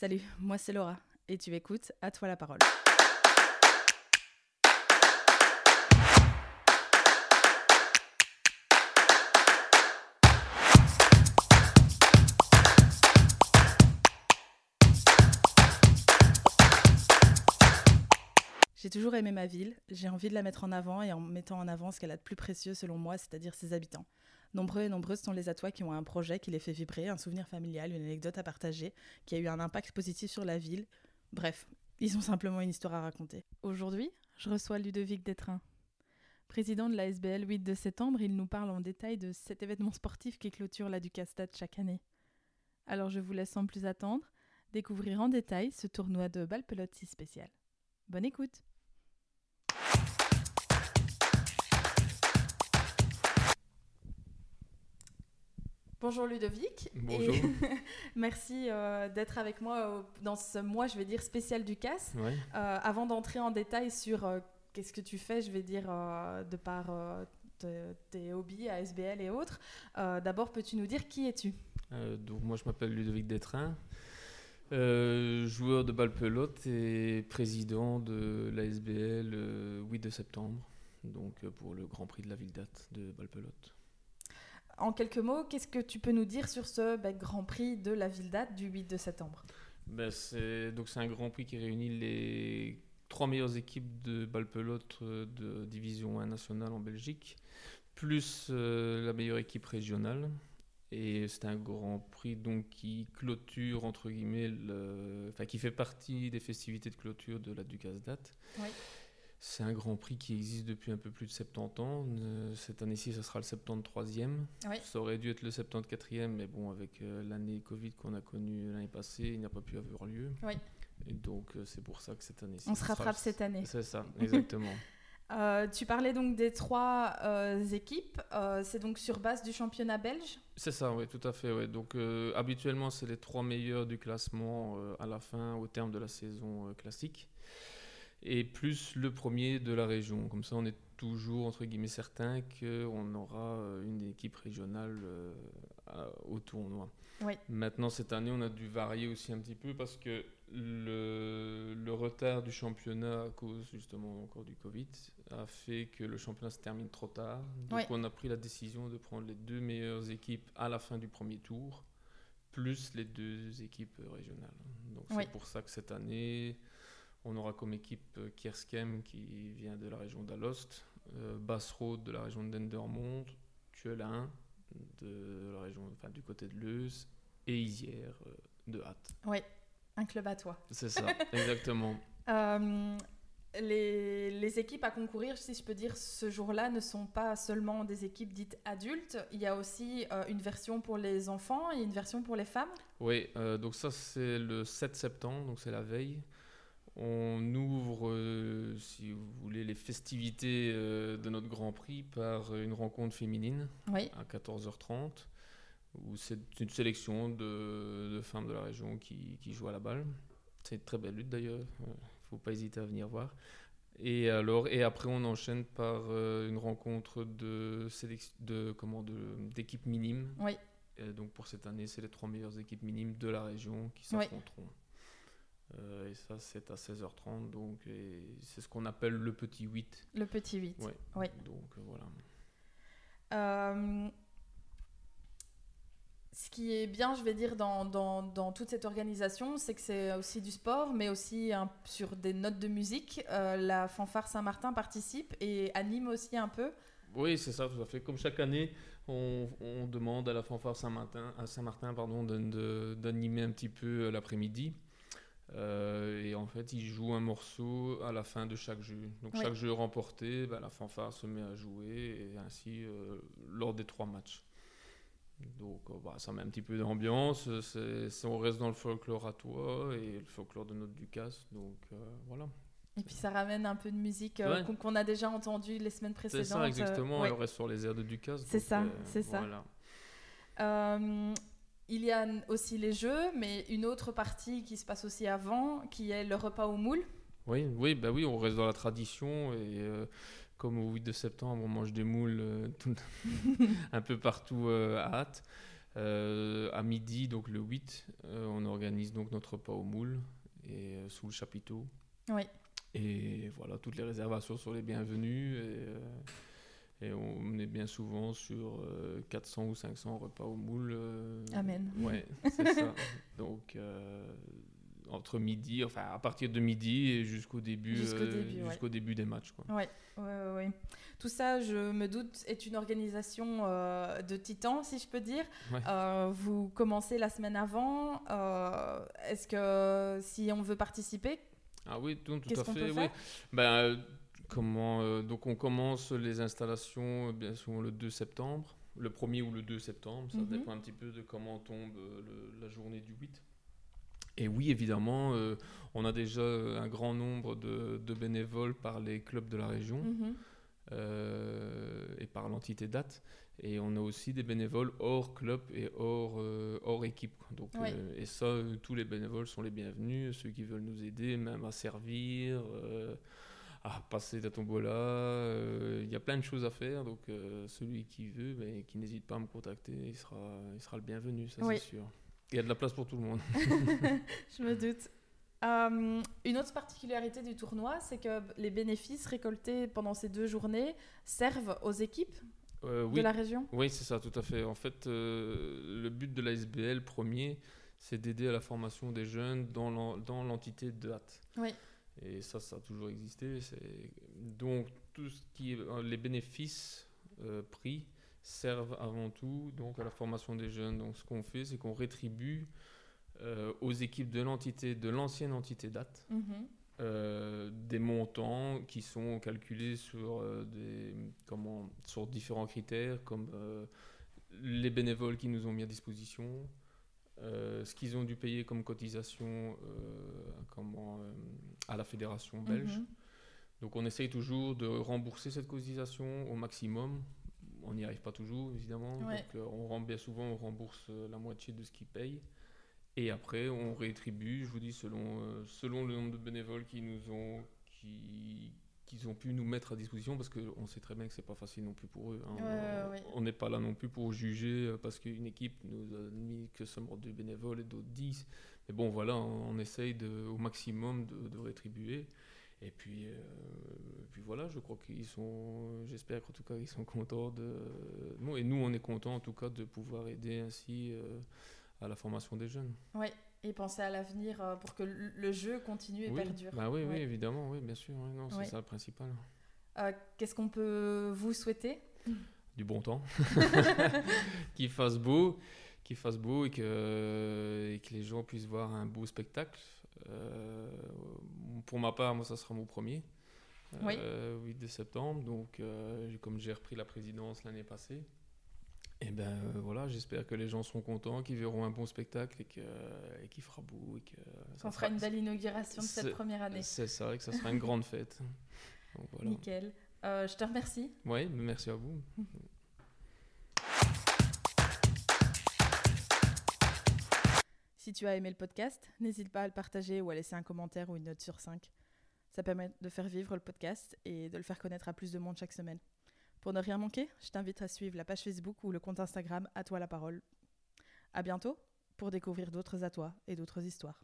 Salut, moi c'est Laura et tu écoutes À toi la parole. J'ai toujours aimé ma ville, j'ai envie de la mettre en avant et en mettant en avant ce qu'elle a de plus précieux selon moi, c'est-à-dire ses habitants. Nombreux et nombreuses sont les atois qui ont un projet qui les fait vibrer, un souvenir familial, une anecdote à partager, qui a eu un impact positif sur la ville. Bref, ils ont simplement une histoire à raconter. Aujourd'hui, je reçois Ludovic Détrain. Président de la SBL 8 de septembre, il nous parle en détail de cet événement sportif qui clôture la Ducastade chaque année. Alors je vous laisse sans plus attendre découvrir en détail ce tournoi de balle pelote si spécial. Bonne écoute Bonjour Ludovic. Bonjour. merci euh, d'être avec moi euh, dans ce mois, je vais dire, spécial du CAS. Ouais. Euh, avant d'entrer en détail sur qu'est-ce que tu fais, je vais dire, de par te- tes hobbies à SBL et autres, d'abord, peux-tu nous dire qui es-tu? Donc moi je m'appelle Ludovic Détrain, euh, joueur de balle pelote et président de l'ASBL euh, 8 de septembre, donc pour le Grand Prix de la ville date de balle pelote. En quelques mots, qu'est-ce que tu peux nous dire sur ce ben, Grand Prix de la ville date du 8 de septembre? Ben, c'est donc c'est un Grand Prix qui réunit les trois meilleures équipes de balle pelote euh, de division 1 nationale en Belgique, plus euh, la meilleure équipe régionale. Et c'est un Grand Prix donc qui clôture entre guillemets, le- enfin qui fait partie des festivités de clôture de la Ducasdat. Oui. C'est un Grand Prix qui existe depuis un peu plus de 70 ans. Cette année-ci, ce sera le 73e. Oui. Ça aurait dû être le 74e, mais bon, avec euh, l'année Covid qu'on a connue l'année passée, il n'a pas pu avoir lieu. Oui. Et donc, euh, c'est pour ça que cette année-ci. On se rattrape cette année. C'est ça, exactement. Euh, Tu parlais donc des trois euh, équipes. Euh, C'est donc sur base du championnat belge? C'est ça, oui, tout à fait. Ouais. Donc, habituellement, c'est les trois meilleurs du classement à la fin, au terme de la saison classique. Et plus le premier de la région. Comme ça, on est toujours, entre guillemets, certain qu'on aura euh, une équipe régionale euh, au tournoi. Oui. Maintenant, cette année, on a dû varier aussi un petit peu parce que le, le retard du championnat à cause justement encore du Covid a fait que le championnat se termine trop tard. Donc Oui. on a pris la décision de prendre les deux meilleures équipes à la fin du premier tour, plus les deux équipes régionales. Donc Oui. c'est pour ça que cette année, on aura comme équipe euh, Kierskem qui vient de la région d'Alost, euh, Bassroad de la région de Dendermonde, Tuelin de la région, enfin, du côté de Leuze et Isière euh, de Hatt. Oui, un club à toi. C'est ça, exactement. Euh, les, les équipes à concourir, si je peux dire, ce jour-là ne sont pas seulement des équipes dites adultes. Il y a aussi euh, une version pour les enfants et une version pour les femmes. Oui, euh, donc ça c'est le 7 septembre, donc c'est la veille. On ouvre, euh, si vous voulez, les festivités euh, de notre Grand Prix par une rencontre féminine Oui. à 14h30, où c'est une sélection de, de femmes de la région qui, qui jouent à la balle. C'est une très belle lutte d'ailleurs, il ne faut pas hésiter à venir voir. Et, alors, et après, on enchaîne par euh, une rencontre de, de, comment, d'équipes minimes. Oui. Donc pour cette année, c'est les trois meilleures équipes minimes de la région qui Oui. Euh, et ça, c'est à 16h30, donc c'est ce qu'on appelle le petit 8. Le petit 8. Ouais. Oui. Donc euh, voilà. Euh, ce qui est bien, je vais dire, dans, dans, dans toute cette organisation, c'est que c'est aussi du sport, mais aussi un- sur des notes de musique. Euh, la fanfare Saint-Martin participe et anime aussi un peu. Oui, c'est ça, tout à fait. Comme chaque année, on, on demande à la fanfare Saint-Martin, à pardon, de- d'animer un petit peu l'après-midi. Euh, et en fait, ils jouent un morceau à la fin de chaque jeu. Donc Oui. chaque jeu remporté, bah, la fanfare se met à jouer, et ainsi euh, lors des trois matchs. Donc euh, bah, ça met un petit peu d'ambiance, c'est- c'est- on reste dans le folklore à toi et le folklore de notre Ducasse. Donc euh, voilà. Et puis ça ramène un peu de musique euh, Ouais. qu'on a déjà entendu les semaines C'est précédentes. ça exactement, euh, ouais. on reste sur les airs de Ducasse. C'est ça, euh, c'est ça. Voilà. Il y a aussi les jeux, mais une autre partie qui se passe aussi avant, qui est le repas au moule. Oui, oui, bah oui, on reste dans la tradition et euh, comme au 8 de septembre, on mange des moules euh, tout- un peu partout euh, à hâte. à midi, donc le 8, on organise donc notre repas au moule et sous le chapiteau. Oui. Et voilà, toutes les réservations sont les bienvenues. Et, et on est bien souvent sur 400 ou 500 repas au moule. Amen. Ouais, c'est ça. Donc, entre midi, enfin à partir de midi et jusqu'au début, jusqu'au début, début, des matchs. Quoi. Ouais, ouais, ouais, Tout ça, je me doute, est une organisation euh, de titans, si je peux dire. Euh, vous commencez la semaine avant. Euh, est-ce que si on veut participer, ah oui, tout, tout à fait. Oui. Ben, comment, donc on commence les installations bien souvent le 2 septembre, le 1er ou le 2 septembre, ça mhm. dépend un petit peu de comment tombe la journée du 8. Et oui, évidemment, euh, on a déjà un grand nombre de, bénévoles par les clubs de la région mhm. euh, et par l'entité date. Et on a aussi des bénévoles hors club et hors, euh, hors équipe. Donc, et ça, tous les bénévoles sont les bienvenus, ceux qui veulent nous aider, même à servir, à passer la tombola. Il y a plein de choses à faire. Donc celui qui veut, mais qui n'hésite pas à me contacter, il sera, il sera le bienvenu, ça c'est sûr. Il y a de la place pour tout le monde. je me doute. Euh, une autre particularité du tournoi, c'est que les bénéfices récoltés pendant ces deux journées servent aux équipes euh, de la région? Oui, c'est ça, tout à fait. En fait, euh, le but de la SBL premier, c'est d'aider à la formation des jeunes dans l'entité de DAT. Oui. Et ça, ça a toujours existé. Donc, tout ce qui est les bénéfices pris servent avant tout donc à la formation des jeunes. Donc ce qu'on fait, c'est qu'on rétribue euh, aux équipes de l'entité, de l'ancienne entité date, mhm. euh, des montants qui sont calculés sur, euh, des, comment, sur différents critères comme les bénévoles qui nous ont mis à disposition, ce qu'ils ont dû payer comme cotisation comment, à la fédération belge. Mhm. Donc on essaye toujours de rembourser cette cotisation au maximum on n'y arrive pas toujours, évidemment. Donc, euh, on rend bien souvent, on rembourse euh, la moitié de ce qu'ils payent. Et après, on rétribue, je vous dis, selon, euh, selon le nombre de bénévoles qui nous ont, qui, qu'ils ont pu nous mettre à disposition, parce qu'on sait très bien que c'est pas facile non plus pour eux. Hein. on n'est pas là non plus pour juger, parce qu'une équipe nous a mis que seulement deux bénévoles et d'autres dix. Mais bon, voilà, on, essaye de, au maximum de, de rétribuer. Et puis, euh, puis voilà, je crois qu'ils sont, j'espère qu'en tout cas ils sont contents de. Bon, et nous, on est contents en tout cas de pouvoir aider ainsi euh, à la formation des jeunes. Oui, et penser à l'avenir euh, pour que le jeu continue et perdure. Bah oui, oui, évidemment, oui, bien sûr. non, c'est ça le principal. Qu'est-ce qu'on peut vous souhaiter? Du bon temps, qu'il fasse beau, qu'il fasse beau et que, et que les gens puissent voir un beau spectacle. Euh, pour ma part, moi, ça sera mon premier. Oui. 8 euh, septembre. Donc, euh, comme j'ai repris la présidence l'année passée, et eh ben voilà, j'espère que les gens seront contents, qu'ils verront un bon spectacle et qu'il et fera beau. Et que ça, fera une belle inauguration de cette première année. C'est ça, et que ça sera une grande fête. Nickel. je te remercie. Oui, merci à vous. Si tu as aimé le podcast, n'hésite pas à le partager ou à laisser un commentaire ou une note sur 5. Ça permet de faire vivre le podcast et de le faire connaître à plus de monde chaque semaine. Pour ne rien manquer, je t'invite à suivre la page Facebook ou le compte Instagram À toi la parole. À bientôt pour découvrir d'autres à toi et d'autres histoires.